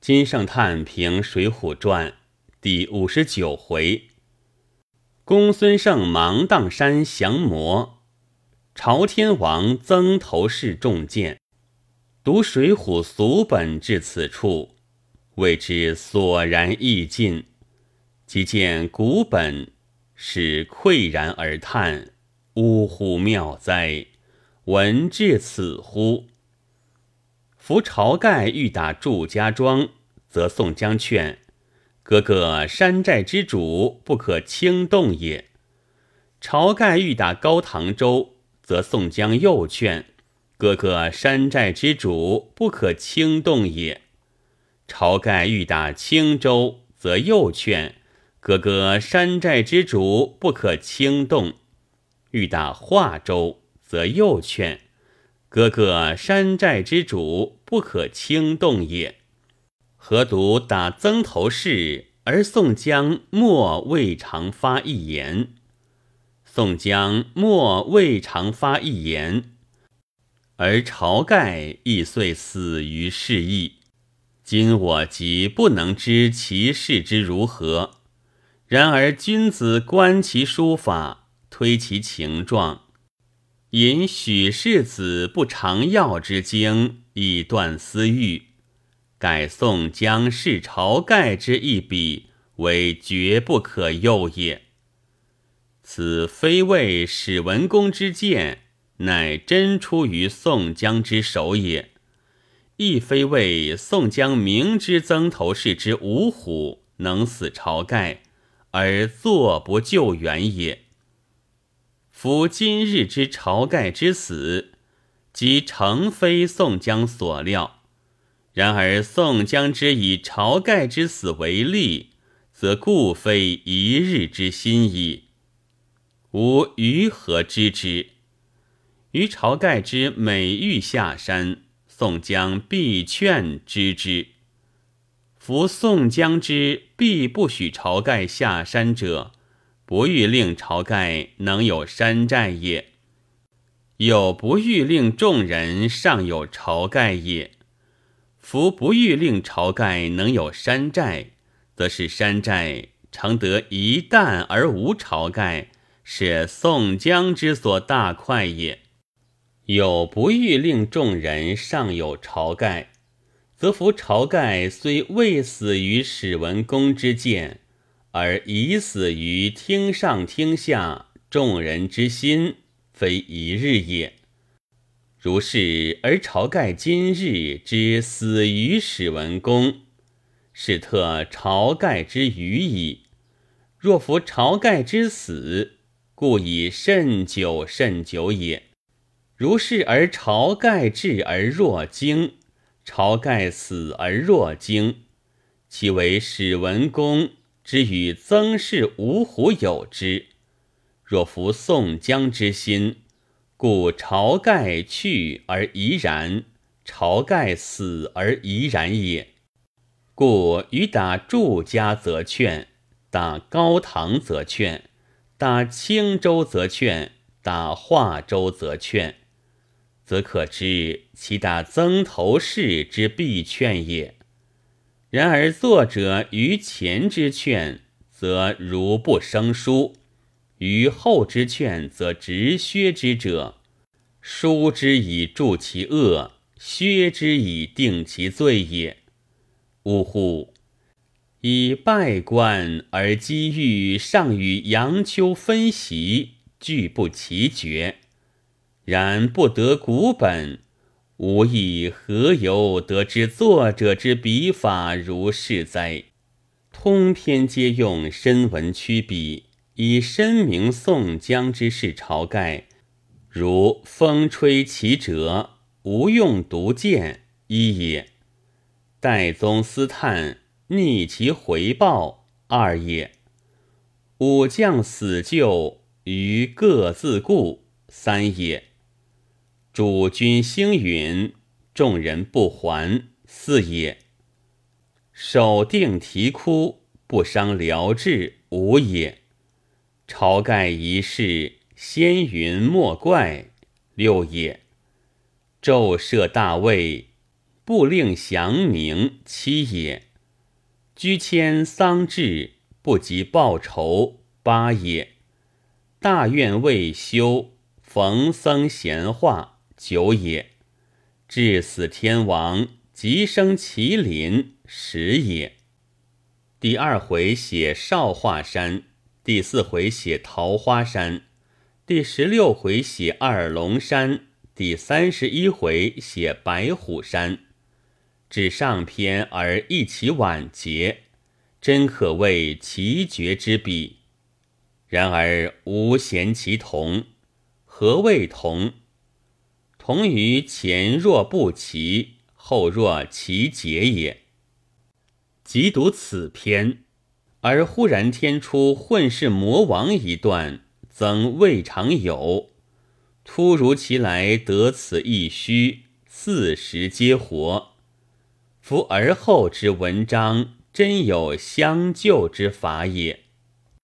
金圣叹评《水浒传》第五十九回：公孙胜芒砀山降魔，朝天王曾头市中箭。读《水浒》俗本至此处，谓之索然意尽。即见古本，始喟然而叹：“呜呼妙哉！闻至此乎？”夫晁盖欲打祝家庄。则宋江劝：“哥哥山寨之主，不可轻动也。”晁盖欲打高唐州，则宋江又劝：“哥哥山寨之主，不可轻动也。”晁盖欲打青州，则又劝：“哥哥山寨之主，不可轻动。”欲打华州，则又劝：“哥哥山寨之主，不可轻动也。”何独打曾头市，而宋江莫未尝发一言。宋江莫未尝发一言，而晁盖亦遂死于是意。今我即不能知其事之如何。然而君子观其书法，推其情状，引许世子不常药之经，以断私欲。改宋江是晁盖之一笔，为绝不可诱也。此非为史文恭之见，乃真出于宋江之手也；亦非为宋江明知曾头市之五虎能死晁盖，而坐不救援也。夫今日之晁盖之死，即诚非宋江所料。然而宋江之以晁盖之死为例，则固非一日之心矣。吾于何知之？于晁盖之每欲下山，宋江必劝知之。夫宋江之必不许晁盖下山者，不欲令晁盖能有山寨也；有不欲令众人尚有晁盖也。夫不欲令晁盖能有山寨，则是山寨常得一旦而无晁盖，是宋江之所大快也。有不欲令众人尚有晁盖，则夫晁盖虽未死于史文恭之剑，而已死于听上听下众人之心，非一日也。如是，而晁盖今日之死于史文恭，是特晁盖之余矣。若夫晁盖之死，故以甚久甚久也。如是而晁盖至而若惊，晁盖死而若惊，其为史文恭之与曾氏五虎有之。若服宋江之心。故晁盖去而怡然，晁盖死而怡然也。故与打祝家则劝，打高唐则劝，打青州则劝，打华州则劝，则可知其打曾头市之必劝也。然而作者于前之劝，则如不生疏。于后之劝，则直削之者，书之以助其恶，削之以定其罪也。呜呼！以拜官而机遇尚与杨秋分席，俱不齐绝。然不得古本，吾亦何由得知作者之笔法如是哉？通篇皆用深文曲笔。以申明宋江之事，晁盖如风吹其折，无用独见一也；戴宗思叹逆其回报二也；武将死救于各自顾三也；主君星云，众人不还四也；守定啼哭，不伤辽志五也。晁盖一事，先云莫怪六也；昼设大位，不令祥明七也；居迁丧志，不及报仇八也；大愿未休，逢僧闲话九也；至死天王，即生麒麟十也。第二回写少华山，第四回写桃花山，第十六回写二龙山，第三十一回写白虎山。至上篇而一起晚节，真可谓奇绝之笔。然而无嫌其同，何谓同？同于前若不齐，后若其节也。即读此篇，而忽然添出混世魔王一段，曾未尝有。突如其来得此一虚，四时皆活。夫而后之文章，真有相救之法也。